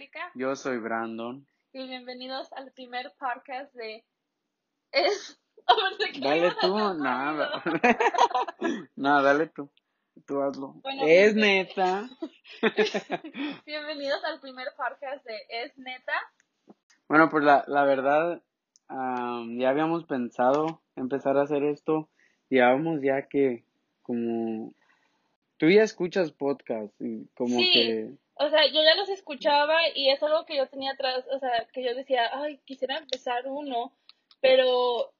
Angélica. Yo soy Brandon. Y bienvenidos al primer podcast de... Es... A ver, ¿de qué Dale tú, nada. no, dale tú. Tú hazlo. Bueno, es neta. Bienvenidos al primer podcast de Es Neta. Bueno, pues la, la verdad, am, ya habíamos pensado empezar a hacer esto. Llevábamos ya que como... Tú ya escuchas podcast y como Sí. que... O sea, yo ya los escuchaba y es algo que yo tenía atrás, o sea, que yo decía, ay, quisiera empezar uno, pero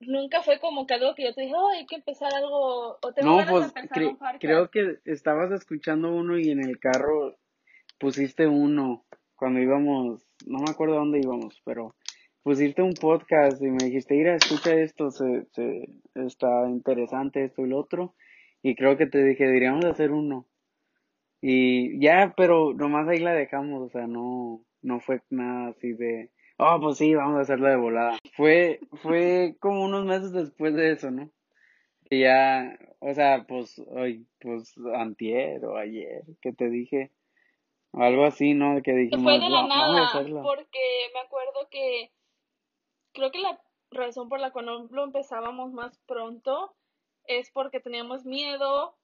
nunca fue como que algo que yo te dije, ay, hay que empezar algo, o tengo No, ganas de pues empezar cre- un podcast. creo que estabas escuchando uno y en el carro pusiste uno cuando íbamos, no me acuerdo dónde íbamos, pero pusiste un podcast y me dijiste, mira, escucha esto, se, se, está interesante esto y lo otro. Y creo que te dije, deberíamos hacer uno. Y ya, pero nomás ahí la dejamos, o sea, no, no fue nada así de, oh, pues sí, vamos a hacerla de volada. Fue, fue como unos meses después de eso, ¿no? Que ya, o sea, pues hoy, pues antier o ayer, que te dije, o algo así, ¿no? Que dijimos, fue de la "Va- vamos a nada, porque me acuerdo que creo que la razón por la cual no lo empezábamos más pronto es porque teníamos miedo,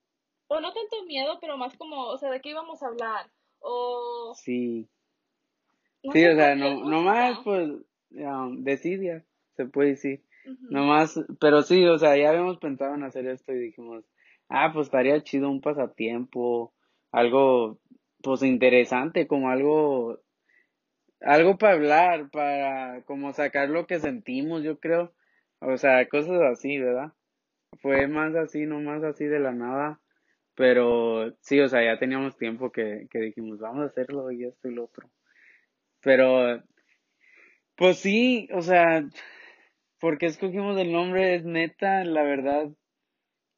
o no tanto miedo, pero más como, o sea, de qué íbamos a hablar, o Sí, no sí, o sea, no, nomás, pues, um, decidia, se puede decir. Ujú. Nomás, pero sí, o sea, ya habíamos pensado en hacer esto y dijimos, ah, pues estaría chido un pasatiempo, algo, pues interesante, como algo, algo para hablar, para como sacar lo que sentimos, yo creo, o sea, cosas así, ¿verdad? Fue más así, no más así de la nada, pero sí, o sea, ya teníamos tiempo que, que dijimos, vamos a hacerlo y esto y lo otro. Pero, pues sí, o sea, ¿por qué escogimos el nombre? Es neta, la verdad.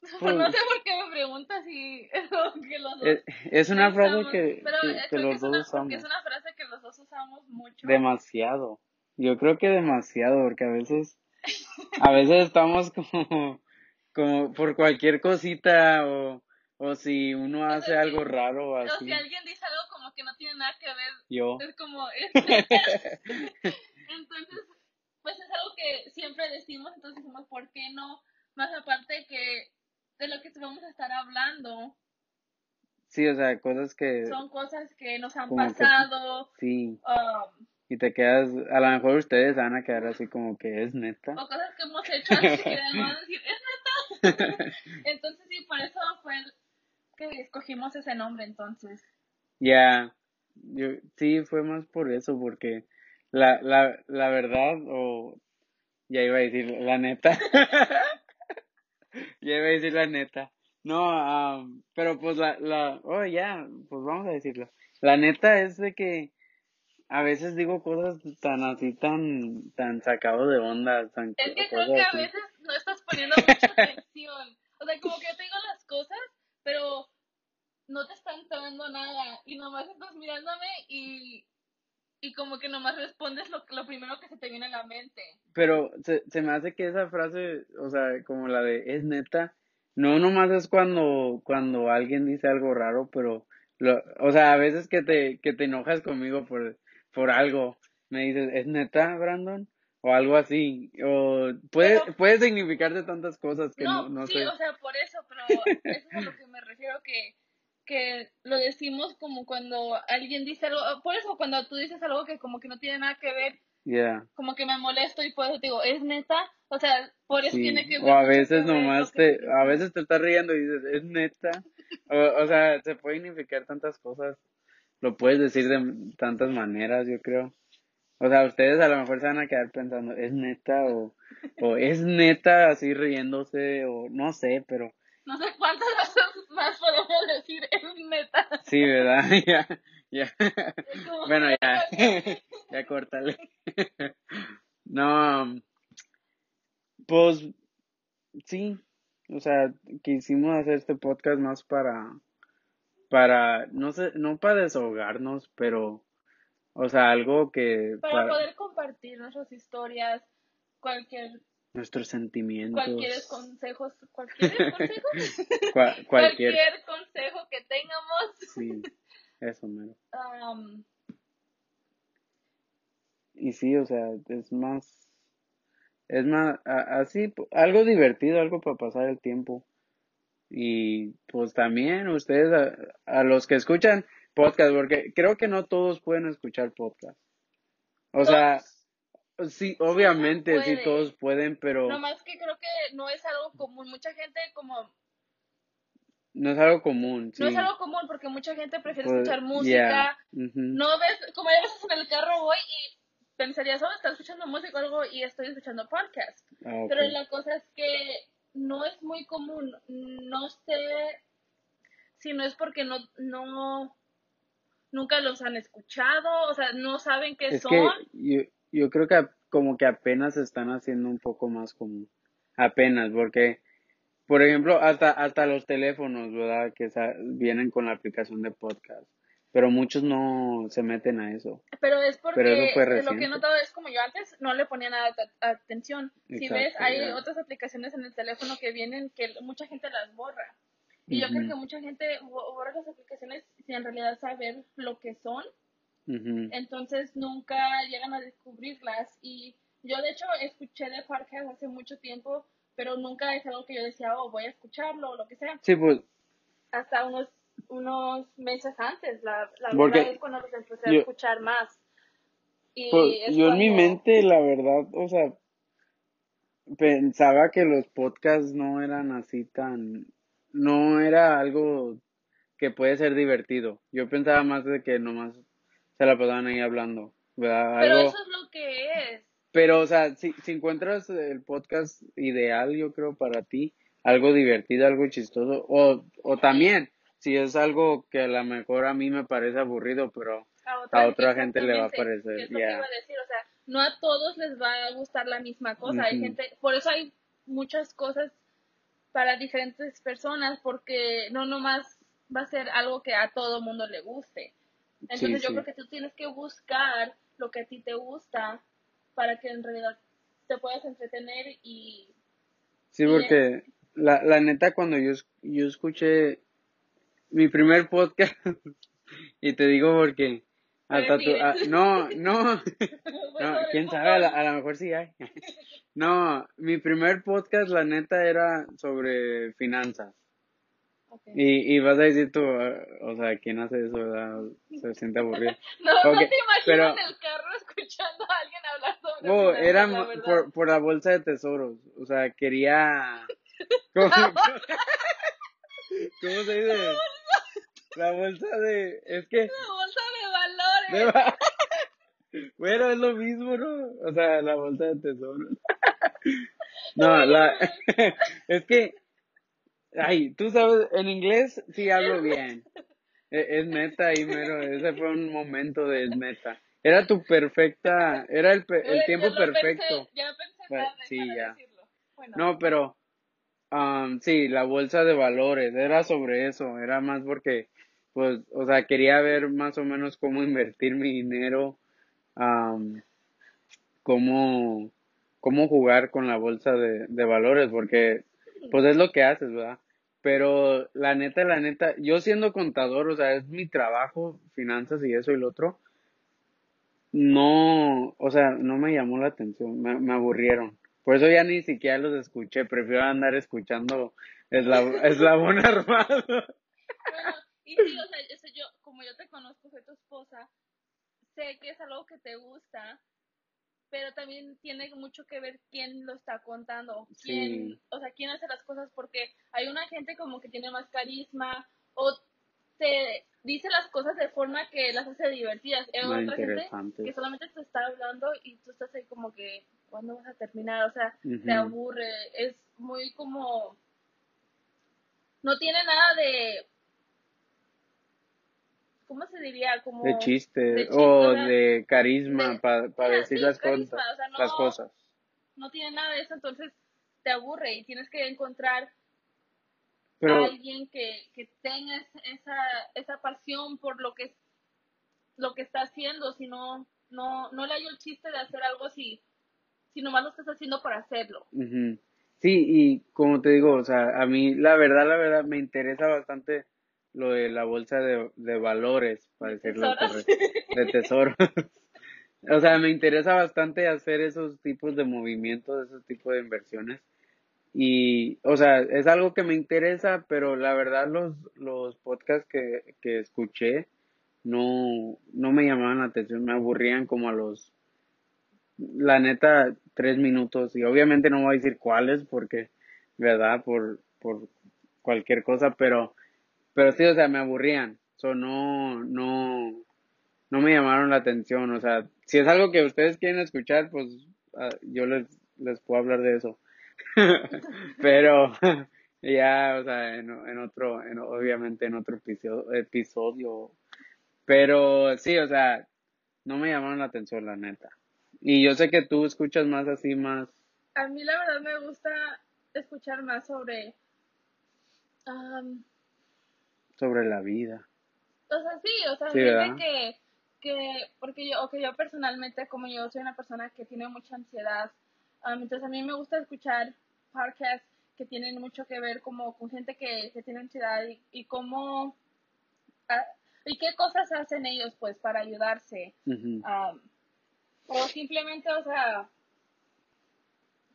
Pues no sé por qué me preguntas si que los dos es, es una frase que, pero que, eh, los dos una, usamos. es una frase que los dos usamos mucho. Demasiado. Yo creo que demasiado, porque a veces, a veces estamos como, como por cualquier cosita o, o si uno O sea, hace algo raro o o si así, alguien dice algo como que no tiene nada que ver, yo. es como. Entonces, pues es algo que siempre decimos, entonces decimos, ¿por qué no? Más aparte que de lo que vamos a estar hablando, Sí, o sea, cosas que son cosas que nos han como que, pasado, sí, um, y te quedas, a lo mejor ustedes van a quedar así como que es neta. o cosas que hemos hecho antes que además decir, es neta. Entonces, sí, por eso fue el que escogimos ese nombre, entonces. Ya, yo sí fue más por eso, porque la, la, la verdad, o ya iba a decir la neta, ya iba a decir la neta. No, am, pero pues la, la, oh ya, pues vamos a decirlo. La neta es de que a veces digo cosas tan así, tan, tan sacado de onda, tan Es que creo que a veces no estás poniendo mucha atención. O sea, como que yo te digo las cosas, pero no te está entrando nada. Y nomás estás mirándome y, y como que nomás respondes lo, lo primero que se te viene a la mente. Pero se, se me hace que esa frase, o sea, como la de es neta, no nomás es cuando, cuando alguien dice algo raro, pero, lo, o sea, a veces que te, que te enojas conmigo por, por algo, me dices, ¿es neta, Brandon? O algo así, o puede, Pero, puede significar de tantas cosas que no, no, no sí, sé. o sea, por eso, pero eso es a lo que me refiero que, que lo decimos como cuando alguien dice algo, por eso cuando tú dices algo que como que no tiene nada que ver, Ya, como que me molesto y por eso te digo, ¿es neta? O sea, por eso tiene sí. que O ver a mucho que veces nomás que te, a dijiste. veces te estás riendo y dices, ¿es neta? O, o sea, se puede significar tantas cosas. Lo puedes decir de tantas maneras, yo creo. O sea, ustedes a lo mejor se van a quedar pensando, ¿es neta? O, o es neta así riéndose, o no sé, pero No sé cuántas veces más podemos decir, es neta. sí, ¿verdad? Ya, ya. Bueno, ya, "Ay, ya córtale. No, pues sí, o sea, quisimos hacer este podcast más para, para, no sé, no para desahogarnos, pero, o sea, algo que Para para poder compartir nuestras historias, cualquier, nuestros cualquier sentimientos, consejos, cualquier consejo, cua- cualquier, cualquier consejo que tengamos, sí, eso, mero. um, y sí, o sea, es más, es más, así, algo divertido, algo para pasar el tiempo. Y pues también ustedes, a, a los que escuchan podcast, porque creo que no todos pueden escuchar podcast. O sea, Todos sí, obviamente sí todos pueden, pero Nomás que creo que no es algo común. Mucha gente como... no es algo común, No es algo común porque mucha gente prefiere Pues, escuchar yeah, música. No ves, como hay veces en el carro voy y pensarías, oh, estás escuchando música o algo y estoy escuchando podcast. ah. Pero la cosa es que no es muy común. No sé si no es porque no, no, nunca los han escuchado, o sea, no saben qué Es son. que yo, yo creo que como que apenas se están haciendo un poco más común. Apenas, porque, por ejemplo, hasta, hasta los teléfonos, ¿verdad? Que vienen con la aplicación de podcast. Pero muchos no se meten a eso. Pero es porque Pero eso fue de lo que he notado es como yo antes no le ponía nada atención. Si ves, hay otras aplicaciones en el teléfono que vienen que mucha gente las borra. Y yo creo que mucha gente bo- borra las aplicaciones sin en realidad saber lo que son. Entonces nunca llegan a descubrirlas. Y yo de hecho escuché de podcast hace mucho tiempo, pero nunca es algo que yo decía, oh, voy a escucharlo o lo que sea. Sí, pues, Hasta unos, unos meses antes, la, la verdad es cuando los empecé a escuchar más. Y pues, es yo en mi mente, la verdad, o sea, pensaba que los podcasts no eran así tan, no era algo que puede ser divertido. Yo pensaba más de que nomás se la pasaban ahí hablando, ¿verdad? Pero Algo, eso es lo que es. pero, o sea, si, si encuentras el podcast ideal, yo creo, para ti, algo divertido, algo chistoso, o, o también, si es algo que a lo mejor a mí me parece aburrido, pero a otra gente le va a parecer, es lo que ya. iba a decir, o sea, no a todos les va a gustar la misma cosa. Hay gente, por eso hay muchas cosas para diferentes personas, porque no nomás va a ser algo que a todo mundo le guste. Entonces yo sí. creo que tú tienes que buscar lo que a ti te gusta para que en realidad te puedas entretener y Sí, Y porque la, la neta cuando yo, yo escuché mi primer podcast, y te digo porque hasta tú, ah, no, no, no, quién sabe, a, la- a lo mejor sí hay. No, mi primer podcast la neta era sobre finanzas. Ok. Y, y vas a decir tú, ah, o sea, ¿quién hace eso? verdad? Se siente aburrido. No, no Ok, te imagino pero- en el carro escuchando a alguien hablar sobre No, finanzas, era la por, por la bolsa de tesoros. O sea, quería. ¿Cómo, cómo se dice? La bolsa de. Es que. La bolsa de Bueno, es lo mismo, ¿no? O sea, la bolsa de tesoros. No, la. Es que. Ay, tú sabes, en inglés sí hablo bien. E- Es meta ahí, mero. Ese fue un momento de meta. Era tu perfecta. Era el, pe- el tiempo lo pensé, perfecto. ya pensé tarde sí, para ya. Bueno, No, pero um, sí, la bolsa de valores, era sobre eso, era más porque, pues, o sea, quería ver más o menos cómo invertir mi dinero, um, cómo, cómo jugar con la bolsa de, valores, porque, pues, es lo que haces, ¿verdad? Pero la neta, la neta, yo siendo contador, o sea, es mi trabajo, finanzas y eso y lo otro, no, o sea, no me llamó la atención, me, me aburrieron. Por eso ya ni siquiera los escuché, prefiero andar escuchando Eslab- Eslabón Armado. Y sí, o sea, eso yo, como yo te conozco, soy tu esposa, sé que es algo que te gusta, pero también tiene mucho que ver quién lo está contando, quién, Sí. o sea, quién hace las cosas, porque hay una gente como que tiene más carisma o te dice las cosas de forma que las hace divertidas. Hay Muy otra gente que solamente te está hablando y tú estás ahí como que, ¿cuándo vas a terminar? O sea, te aburre, es muy como, no tiene nada de, ¿cómo se diría? Como De chiste, de chiste, o de carisma de- para Ajá, decir sí, las, carisma, cosas, o sea, no- las cosas. no tiene nada de eso, entonces te aburre y tienes que encontrar Pero, a alguien que, que tenga es- esa, esa pasión por lo que lo que está haciendo, si no, no, no le hay el chiste de hacer algo si, si nomás lo estás haciendo por hacerlo. ujú. sí, y como te digo, o sea, a mí la verdad, la verdad, me interesa bastante lo de la bolsa de, de valores, para De decirlo correcto, de tesoros. o sea, me interesa bastante hacer esos tipos de movimientos, esos tipos de inversiones. Y, o sea, es algo que me interesa, pero la verdad los, los podcasts que, que escuché no, no me llamaban la atención, me aburrían como a los, la neta, tres minutos. Y obviamente no voy a decir cuáles porque, ¿verdad? Por, por cualquier cosa, pero, pero sí, o sea, me aburrían. So, no, no, no me llamaron la atención. O sea, si es algo que ustedes quieren escuchar, pues ah, yo les, les puedo hablar de eso. Pero ya, o sea, en, otro, en, obviamente en otro episodio. Pero sí, o sea, no me llamaron la atención, la neta. Y yo sé que tú escuchas más así, más... A mí la verdad me gusta escuchar más sobre... sobre la vida. O sea, sí, o sea, gente que, que, porque yo, o que yo personalmente, como yo soy una persona que tiene mucha ansiedad, entonces a mí me gusta escuchar podcasts que tienen mucho que ver como con gente que, tiene ansiedad y, cómo ah, y qué cosas hacen ellos pues para ayudarse o simplemente o sea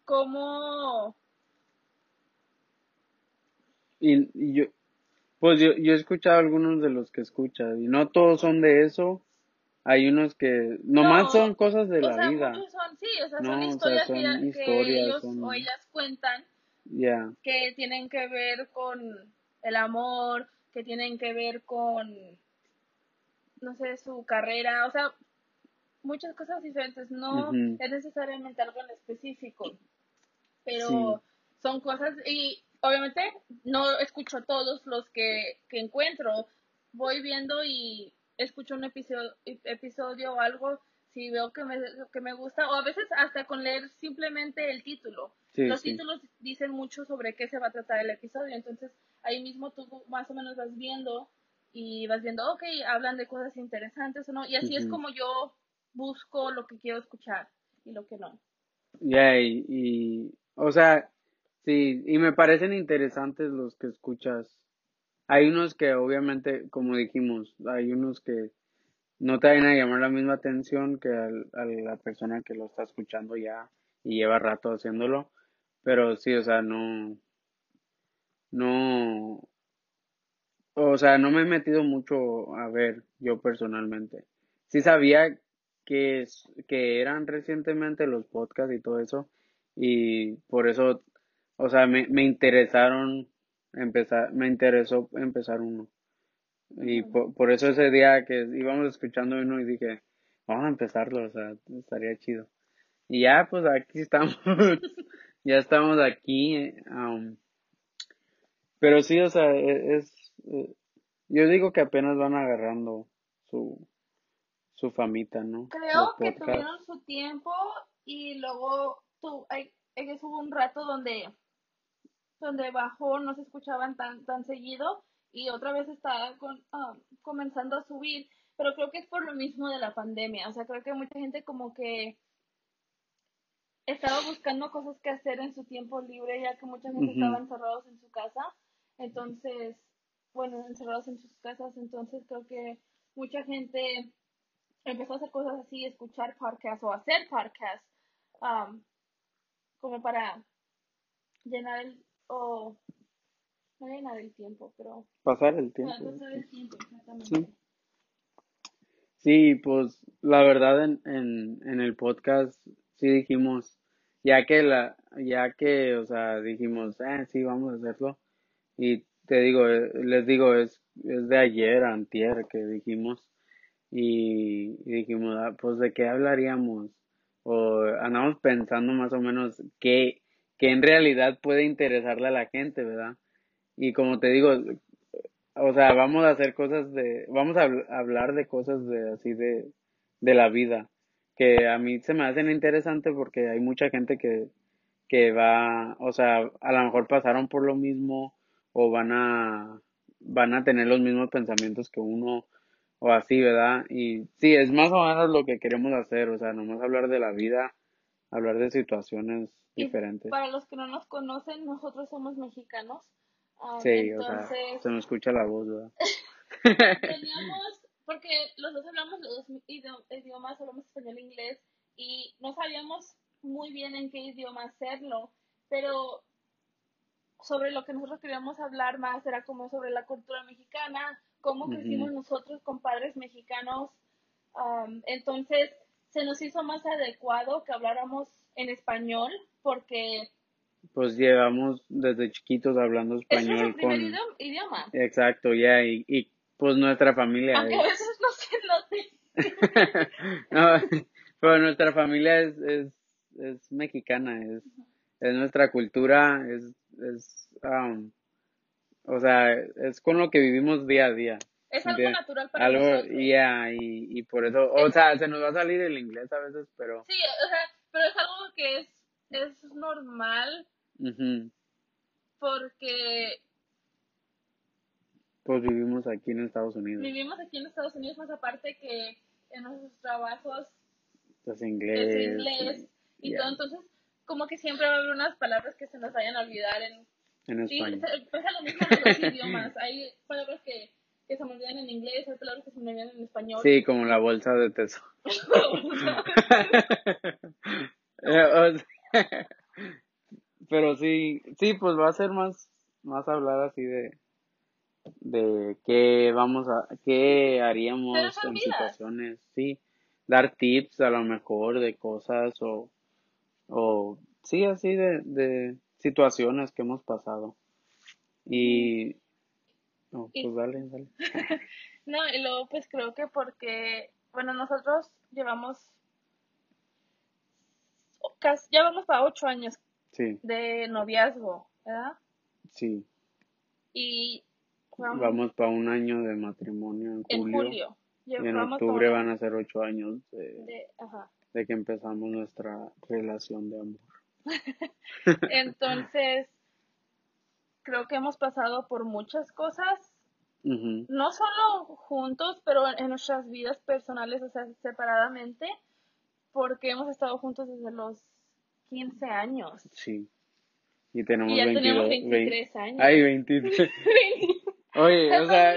cómo y, yo pues yo, yo he escuchado algunos de los que escuchas y no todos son de eso hay unos que nomás son cosas de la vida. Son, sí, o sea, son historias, que, ellos o ellas cuentan que tienen que ver con el amor, que tienen que ver con, no sé, su carrera, o sea, muchas cosas diferentes. No es necesariamente algo en específico, pero son cosas y obviamente no escucho todos los que, que encuentro. Voy viendo y escucho un episodio, episodio o algo, si veo que me, que me gusta, o a veces hasta con leer simplemente el título. Los títulos dicen mucho sobre qué se va a tratar el episodio, entonces ahí mismo tú más o menos vas viendo y vas viendo, ok, hablan de cosas interesantes o no, y así es como yo busco lo que quiero escuchar y lo que no. Ya, y, y, o sea, sí, y me parecen interesantes los que escuchas hay unos que obviamente, como dijimos, hay unos que no te van a llamar la misma atención que a la persona que lo está escuchando ya y lleva rato haciéndolo, pero sí, o sea, no, no, o sea, no me he metido mucho a ver yo personalmente. Sí sabía que, que eran recientemente los podcasts y todo eso, y por eso, o sea, me, me interesaron empezar, me interesó empezar uno. Y por, eso ese día que íbamos escuchando uno y dije, vamos a empezarlo, o sea, estaría chido. Y ya, pues aquí estamos, ya estamos aquí. Um, pero sí, o sea, e, es, eh, yo digo que apenas van agarrando su, su famita, ¿no? Creo que tuvieron su tiempo y luego tu, hay, hubo un rato donde donde bajó, no se escuchaban tan, tan seguido y otra vez está con, ah, comenzando a subir, pero creo que es por lo mismo de la pandemia, o sea, creo que mucha gente como que estaba buscando cosas que hacer en su tiempo libre, ya que mucha gente estaba encerrados en su casa, entonces, bueno, encerrados en sus casas, entonces creo que mucha gente empezó a hacer cosas así, escuchar podcasts o hacer podcasts, como para llenar el, o no llenar el tiempo, pero... Pasar el tiempo. Sí. sí, pues la verdad en, en, en el podcast sí dijimos, ya que la, ya que, o sea, dijimos, eh, sí, vamos a hacerlo. Y te digo, eh, les digo, es, es de ayer, antier, que dijimos. Y, y dijimos, ah, pues de qué hablaríamos. O andamos pensando más o menos qué, que en realidad puede interesarle a la gente, ¿verdad? Y como te digo, o sea, vamos a hacer cosas de, vamos a hablar de cosas de así de, de la vida, que a mí se me hacen interesantes porque hay mucha gente que, que va, o sea, a lo mejor pasaron por lo mismo o van a, van a tener los mismos pensamientos que uno o así, ¿verdad? Y sí, es más o menos lo que queremos hacer, o sea, nomás hablar de la vida, hablar de situaciones diferentes. para los que no nos conocen, nosotros somos mexicanos. Um, sí, o sea, se nos escucha la voz, ¿verdad? teníamos porque los dos hablamos los dos idio- idiomas, hablamos español e inglés, y no sabíamos muy bien en qué idioma hacerlo, pero sobre lo que nosotros queríamos hablar más era como sobre la cultura mexicana, cómo crecimos nosotros con padres mexicanos. Am, entonces, se nos hizo más adecuado que habláramos en español, porque Pues llevamos desde chiquitos hablando es español nuestro primer con... idioma. Exacto, ya, y, y pues nuestra familia Aunque a es... veces no se note. no, pero nuestra familia es, es, es mexicana, es, es nuestra cultura, es, es, um, o sea, es con lo que vivimos día a día. Es algo ¿entiendes? natural para Algo, nosotros. ya, y, y por eso, o sea, se nos va a salir el inglés a veces, pero, Sí, o sea, pero es algo que es, es normal porque pues vivimos aquí en Estados Unidos, vivimos aquí en Estados Unidos, más aparte que en nuestros trabajos es inglés, inglés y todo, entonces como que siempre va a haber unas palabras que se nos vayan a olvidar en... en Sí, español. se- pasa lo mismo en los idiomas, hay palabras que, que se me olvidan en inglés, hay palabras que se me olvidan en español. Sí, como la bolsa de tesoro. Eh, Pero sí, sí, pues va a ser más, más hablar así de, de qué vamos a, qué haríamos en vidas. situaciones, sí, dar tips a lo mejor de cosas o, o sí, así de, de situaciones que hemos pasado. Y, no, Y- pues dale, dale. No, y luego pues creo que porque, bueno, nosotros llevamos, casi, ya vamos para ocho años Sí, de noviazgo, ¿verdad? sí, Y vamos, vamos para un año de matrimonio en en julio. julio. Y en octubre van a ser ocho años de, de- ajá. de que empezamos nuestra relación de amor. Entonces, creo que hemos pasado por muchas cosas, no solo juntos, pero en nuestras vidas personales, o sea, separadamente, porque hemos estado juntos desde los 15 años. Sí. Y tenemos Y ya 22, tenemos vein- 23 años. Ay, 23. Oye, o sea,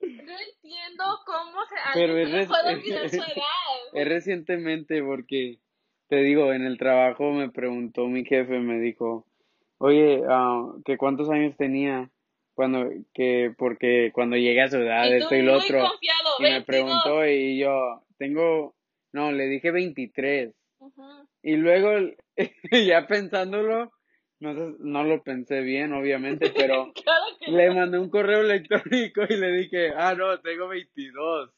No entiendo cómo se Pero es olvidar su edad. es recientemente porque, te digo, en el trabajo me preguntó mi jefe, me dijo, oye, ah, que cuántos años tenía cuando, que, porque cuando llegue a su edad, Y esto y lo otro. confiado, Y me 22. preguntó y yo, tengo, no, le dije 23. Ujú. Y luego, ya pensándolo, no, no lo pensé bien, obviamente, pero Claro le mandé un correo electrónico y le dije, ah, no, tengo 22.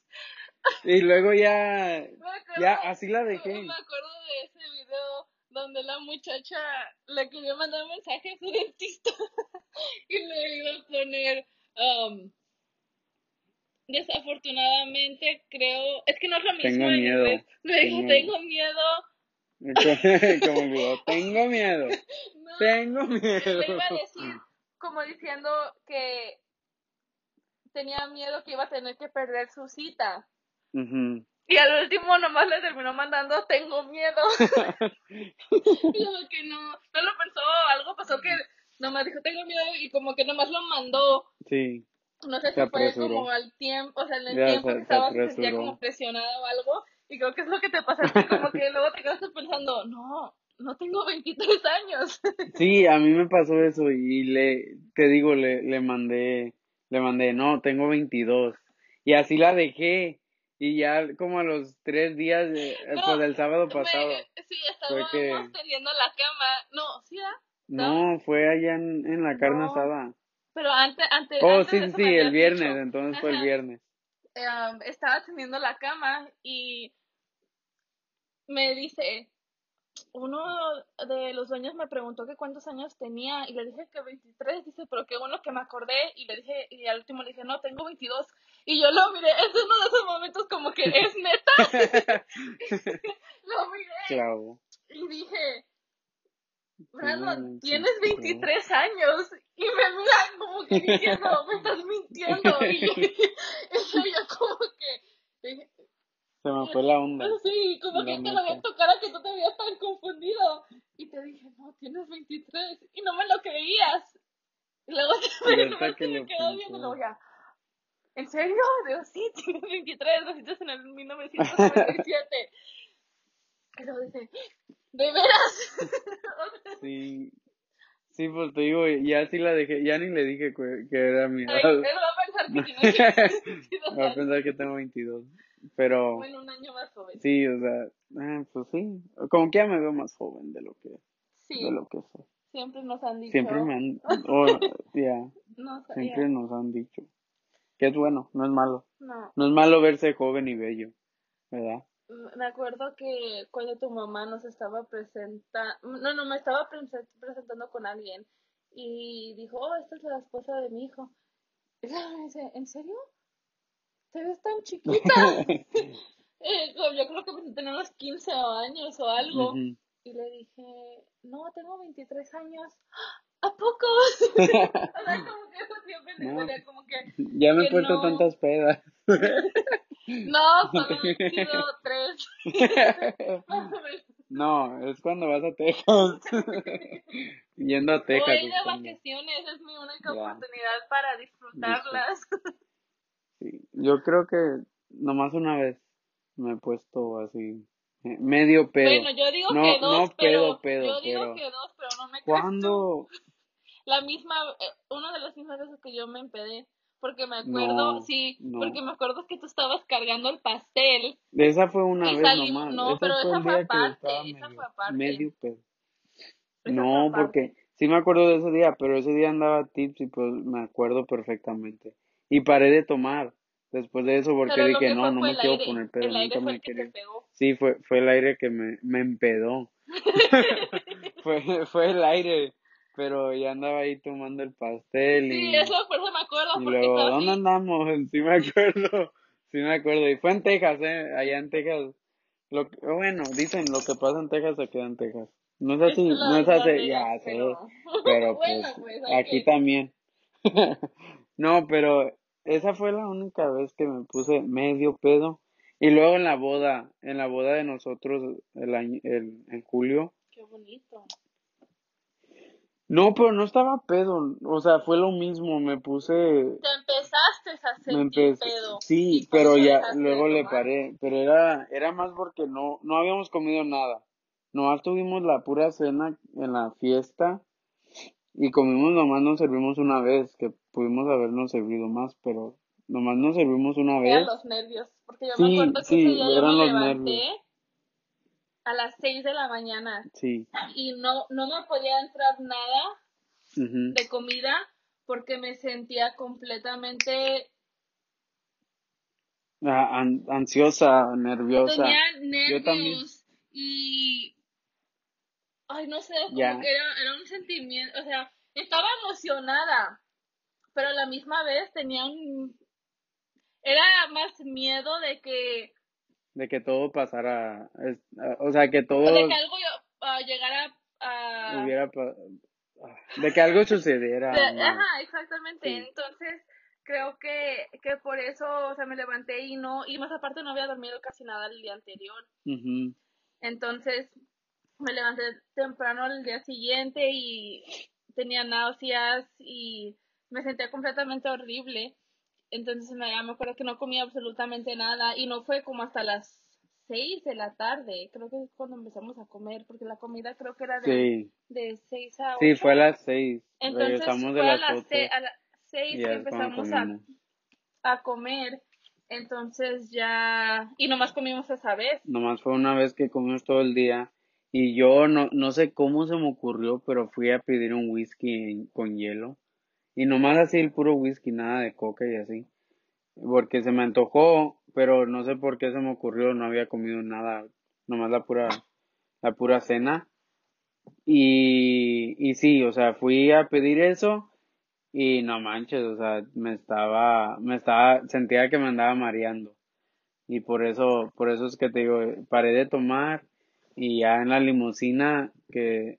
Y luego ya, acuerdo- ya así la dejé. Me acuerdo de ese video donde la muchacha le quería mandar un mensaje a su dentista y le iba a poner, um, desafortunadamente creo, es que no es lo mismo Tengo miedo. Le dije, Tengo- tengo miedo. Como digo, tengo miedo, No, tengo miedo. le iba a decir como diciendo que tenía miedo que iba a tener que perder su cita. Ujú. Y al último nomás le terminó mandando tengo miedo. como que no, no lo pensó, algo pasó que nomás dijo tengo miedo y como que nomás lo mandó. Sí, No sé si fue como al tiempo, o sea, en el Ya, tiempo se- que estaba se sentía como presionada o algo. Y creo que es lo que te pasa como que luego te quedas pensando, no, no tengo 23 años. sí, a mí me pasó eso y le, te digo, le, le mandé, le mandé, no, tengo 22. Y así la dejé. Y ya como a los tres días, de- No, pues del sábado Me- pasado. sí, estábamos que- tendiendo la cama. No, sí, ¿verdad? No, fue allá en, en la carne No. asada. Pero antes, antes, Oh, antes sí, de sí, me el viernes, dicho. entonces fue el viernes. um, estaba tendiendo la cama y me dice, uno de los dueños me preguntó que cuántos años tenía y le dije que 23, dice, pero qué bueno que me acordé y le dije, y al último le dije, no, tengo 22 y yo lo miré, es uno de esos momentos como que es neta, lo miré Claro. y dije, Brandon, tienes 23. 23 años y me miran como que diciendo, me estás mintiendo y, y yo como que dije, Se me fue la onda. Sí, como La que lo había tu cara que tú te habías tan confundido. Y te dije, no, tienes 23. Y no me lo creías. Y luego te me, me quedó pensé. viendo y luego ya. ¿En serio? Digo, sí, tengo 23, naciste en el 1997. Y luego dice, ¿de veras? Sí. Sí, pues te digo, ya sí la dejé, ya ni le dije que, que era mi Ay, edad. él va a pensar que tiene 22 Va a pensar que tengo 22. Pero, Bueno, un año más joven. sí, o sea, ah, pues sí. Como que ya me veo más joven de lo que, Sí, de lo que soy. siempre nos han dicho. Siempre me han, o, ya, No sabía. siempre nos han dicho. Que es bueno, no es malo. No. No es malo verse joven y bello, ¿verdad? Me acuerdo que cuando tu mamá nos estaba presentando, no, no, me estaba prese- presentando con alguien y dijo, oh, esta es la esposa de mi hijo. Y me dice, ¿en serio? ¿Te ves tan chiquita? Eh, yo creo que pues, tenía unos 15 años o algo. Ujú. Y le dije, no, tengo 23 años. "¡Ah! ¿A poco? o sea, como que eso siempre No. salía como que, Ya me he Que puesto no. tantas pedas. no, solo han sido tres. O. No, es cuando vas a Texas. Yendo a Texas. Voy de vacaciones, es mi única Ya. oportunidad para disfrutarlas. Sí. Yo creo que nomás una vez me he puesto así, medio pedo. Bueno, yo digo No- que dos, no pero pedo, pedo, yo digo pero- que dos, pero no me crees. ¿Cuándo? La misma, eh, una de las mismas veces que yo me empedé, porque me acuerdo, No, sí, no. porque me acuerdo que tú estabas cargando el pastel. Esa fue una vez salimos- nomás. no, Ese pero esa fue aparte, esa medio, fue aparte. medio pedo. Esa No, porque sí me acuerdo de ese día, pero ese día andaba tips y pues me acuerdo perfectamente. Y paré de tomar después de eso porque Pero dije, no, no me quiero aire, poner pedo, el aire nunca fue me el que te pegó. Sí, fue, fue el aire que me, me empedó. fue, fue el aire, pero ya andaba ahí tomando el pastel Sí, y, eso eso me acuerdo, y luego, ¿dónde así. andamos? Sí me acuerdo, sí me acuerdo. Y fue en Texas, ¿eh? Allá en Texas. Lo, bueno, dicen, lo que pasa en Texas se queda en Texas. No es así, no es así, ya sé, pero- pero Bueno, pues pues, aquí también. No, pero esa fue la única vez que me puse medio pedo. Y luego en la boda, en la boda de nosotros el año, el, en julio. Qué bonito. No, pero no estaba pedo, o sea, fue lo mismo, me puse, Te empezaste a sentir empecé, pedo. sí, pero ya luego le paré, pero era, era más porque no, no habíamos comido nada, nomás tuvimos la pura cena en la fiesta y comimos nomás nos servimos una vez, que pudimos habernos servido más, pero nomás nos servimos una Eran vez. los nervios, porque yo Sí, me acuerdo que sí, ese día yo eran me los levanté nervios. a las 6 de la mañana Sí, y no, no me podía entrar nada de comida porque me sentía completamente... Ah, an- ansiosa, nerviosa. Tenía Yo también. nervios y... Ay, no sé, como que era, era un sentimiento, o sea, estaba emocionada, pero a la misma vez tenía un... Era más miedo de que de que todo pasara, es- o sea, que todo de que algo ah, llegara a... hubiera, ah, de que algo sucediera. de- ajá, exactamente. Sí. Entonces, creo que, que por eso, o sea, me levanté y no, y más aparte no había dormido casi nada el día anterior. Entonces, me levanté temprano el día siguiente y tenía náuseas y me sentía completamente horrible. Entonces, me, me acuerdo que no comía absolutamente nada y no fue como hasta las 6 de la tarde, creo que es cuando empezamos a comer, porque la comida creo que era de, Sí, de 6 a 8. sí, fue a las seis. Entonces Regresamos de fue a las las, ocho se- a las 6 y que empezamos a, a comer. Entonces ya, y nomás comimos esa vez. Nomás fue una vez que comimos todo el día y yo no, no sé cómo se me ocurrió, pero fui a pedir un whisky en- con hielo y nomás así el puro whisky, nada de coca y así, porque se me antojó, pero no sé por qué se me ocurrió, no había comido nada, nomás la pura, la pura cena y, y sí, o sea, fui a pedir eso y no manches, o sea, me estaba, me estaba, sentía que me andaba mareando. Y por eso, por eso es que te digo, paré de tomar y ya en la limusina que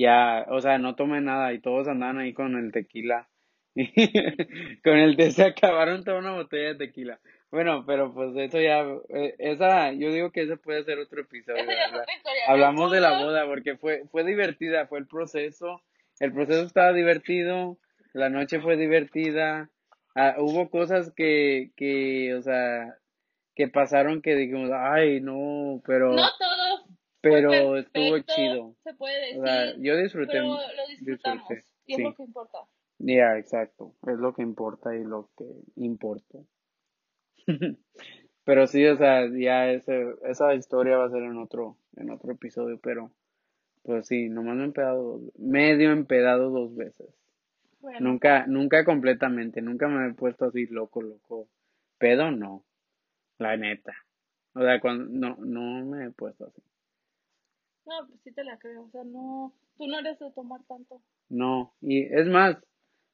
ya, o sea, no tomé nada y todos andaban ahí con el tequila. con el té se acabaron toda una botella de tequila. Bueno, pero pues eso ya, eh, esa, yo digo que ese puede ser otro episodio. Hablamos de la boda. porque fue, fue divertida, fue el proceso, el proceso estaba divertido, la noche fue divertida ah, hubo cosas que, que, o sea, que pasaron que dijimos, ay, no, pero, No todo pero estuvo chido. se puede decir, O sea, yo disfruté, pero lo disfrutamos disfruté, y es sí. lo que importa. Ya, exacto, es lo que importa y lo que importa. Pero sí, o sea, ya ese, esa historia va a ser en otro, en otro episodio, pero, pues sí, nomás me he empedado, medio empedado dos veces. Bueno, Nunca, nunca completamente, nunca me he puesto así loco, loco. Pedo no, la neta. O sea, cuando, no, no me he puesto así. No, pues sí te la creo, o sea, no, tú no eres de tomar tanto. No, y es más,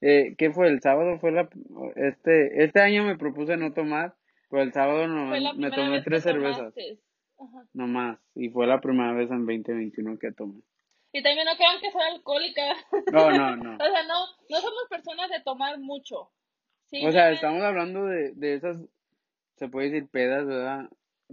eh, ¿qué fue? El sábado fue la, este, este año me propuse no tomar, pero el sábado no, me tomé tres cervezas. Ajá. nomás, y fue la primera vez en 2021 que tomé. Y también no crean que soy alcohólica. No, no, no. O sea, no, no somos personas de tomar mucho. Sí, O sea, estamos hablando de, de esas, se puede decir pedas, ¿verdad?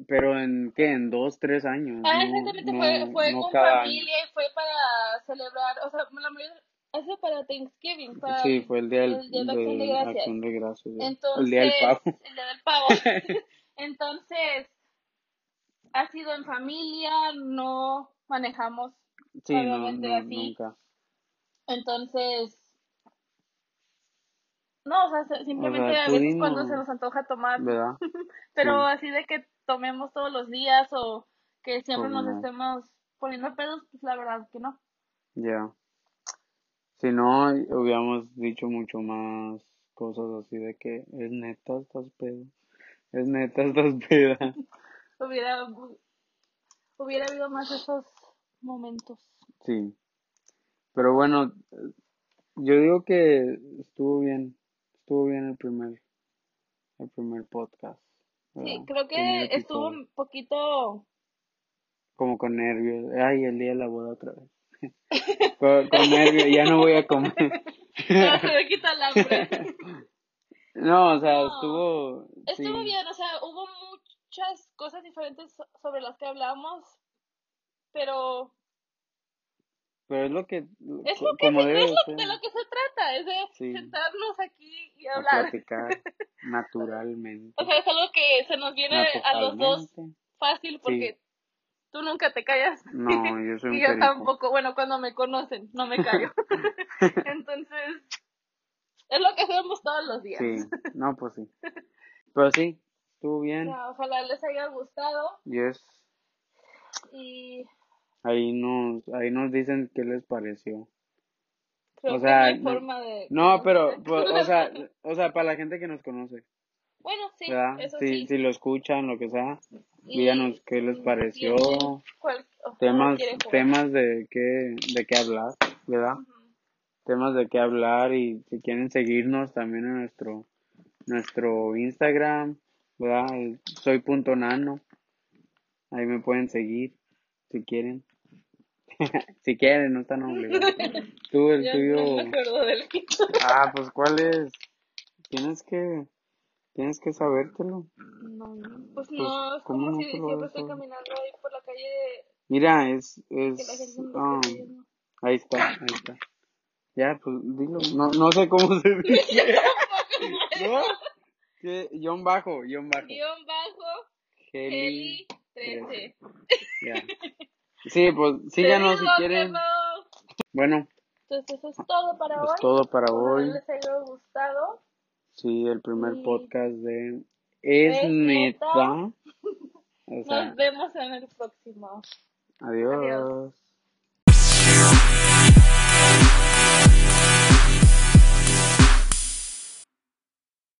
Pero en, ¿qué? En dos, tres años. Ah, no- exactamente, no- fue, fue no con año. familia y fue para celebrar, o sea, la mayoría, eso para Thanksgiving, para Sí, fue el día, del, el Día de Acción de de Gracias. Acción de Gracias, ya. Entonces, el día del pavo. el día del pavo. Entonces, ha sido en familia, no manejamos Sí, no, obviamente no, así. nunca. Entonces, no, o sea, se- simplemente O sea, a veces cuando se nos antoja tomar, ¿Verdad? pero Sí. así de que tomemos todos los días o que siempre nos no. estemos poniendo pedos, pues la verdad que no. Ya. Si no, hubiéramos dicho mucho más cosas así de que es neta estás pedo. Es neta estás peda. Hubiera, hubiera habido más esos momentos. Sí. Pero bueno, yo digo que estuvo bien. Estuvo bien el primer, el primer podcast. Sí, creo que estuvo un poquito... Como con nervios. Ay, el día de la boda otra vez. con, con nervios, ya no voy a comer. No, se me quita el hambre. no, o sea, No. estuvo. Estuvo sí. bien, o sea, hubo muchas cosas diferentes so- sobre las que hablamos, pero Pero es lo que. es lo que como se- debe es lo- de lo que se trata, es de Sí. sentarnos aquí y a hablar. platicar naturalmente. O sea, es algo que se nos viene a los dos fácil porque tú nunca te callas No, yo soy un y yo perico. tampoco, bueno, cuando me conocen, no me callo. Entonces, es lo que hacemos todos los días. Sí, no, pues sí. Pero sí, estuvo bien. Ojalá les haya gustado Yes. y Ahí nos, ahí nos dicen qué les pareció. creo O que sea, no hay no- forma de... No, pero, pues, o sea, o sea, para la gente que nos conoce, Bueno, sí, ¿verdad? eso si, sí. si lo escuchan, lo que sea, Y díganos qué les pareció, o temas, temas de qué, de qué hablar, ¿verdad? Temas de qué hablar y si quieren seguirnos también en nuestro, nuestro Instagram, ¿verdad? El soy punto nano. Ahí me pueden seguir si quieren. si quieren, no están obligados. Tú, el Ya tuyo. no me acuerdo del Ah, pues cuál es. Tienes que, tienes que sabértelo. No, pues no, es ¿cómo como no si siempre estoy caminando ahí por la calle Mira, es, es, ah, viendo. ahí está, ahí está. Ya, pues dilo. No, no sé cómo se dice. ¿No? ¿Qué? Guión bajo, guion bajo. Guión bajo. Heli 13. Ya. Sí, pues síganos si quieren. no. Bueno, Entonces eso es todo para es hoy. todo para Ojalá hoy. les haya gustado. Sí, el primer Y- podcast de Es ¿Es neta. neta? O sea, Nos vemos en el próximo. adiós. Adiós.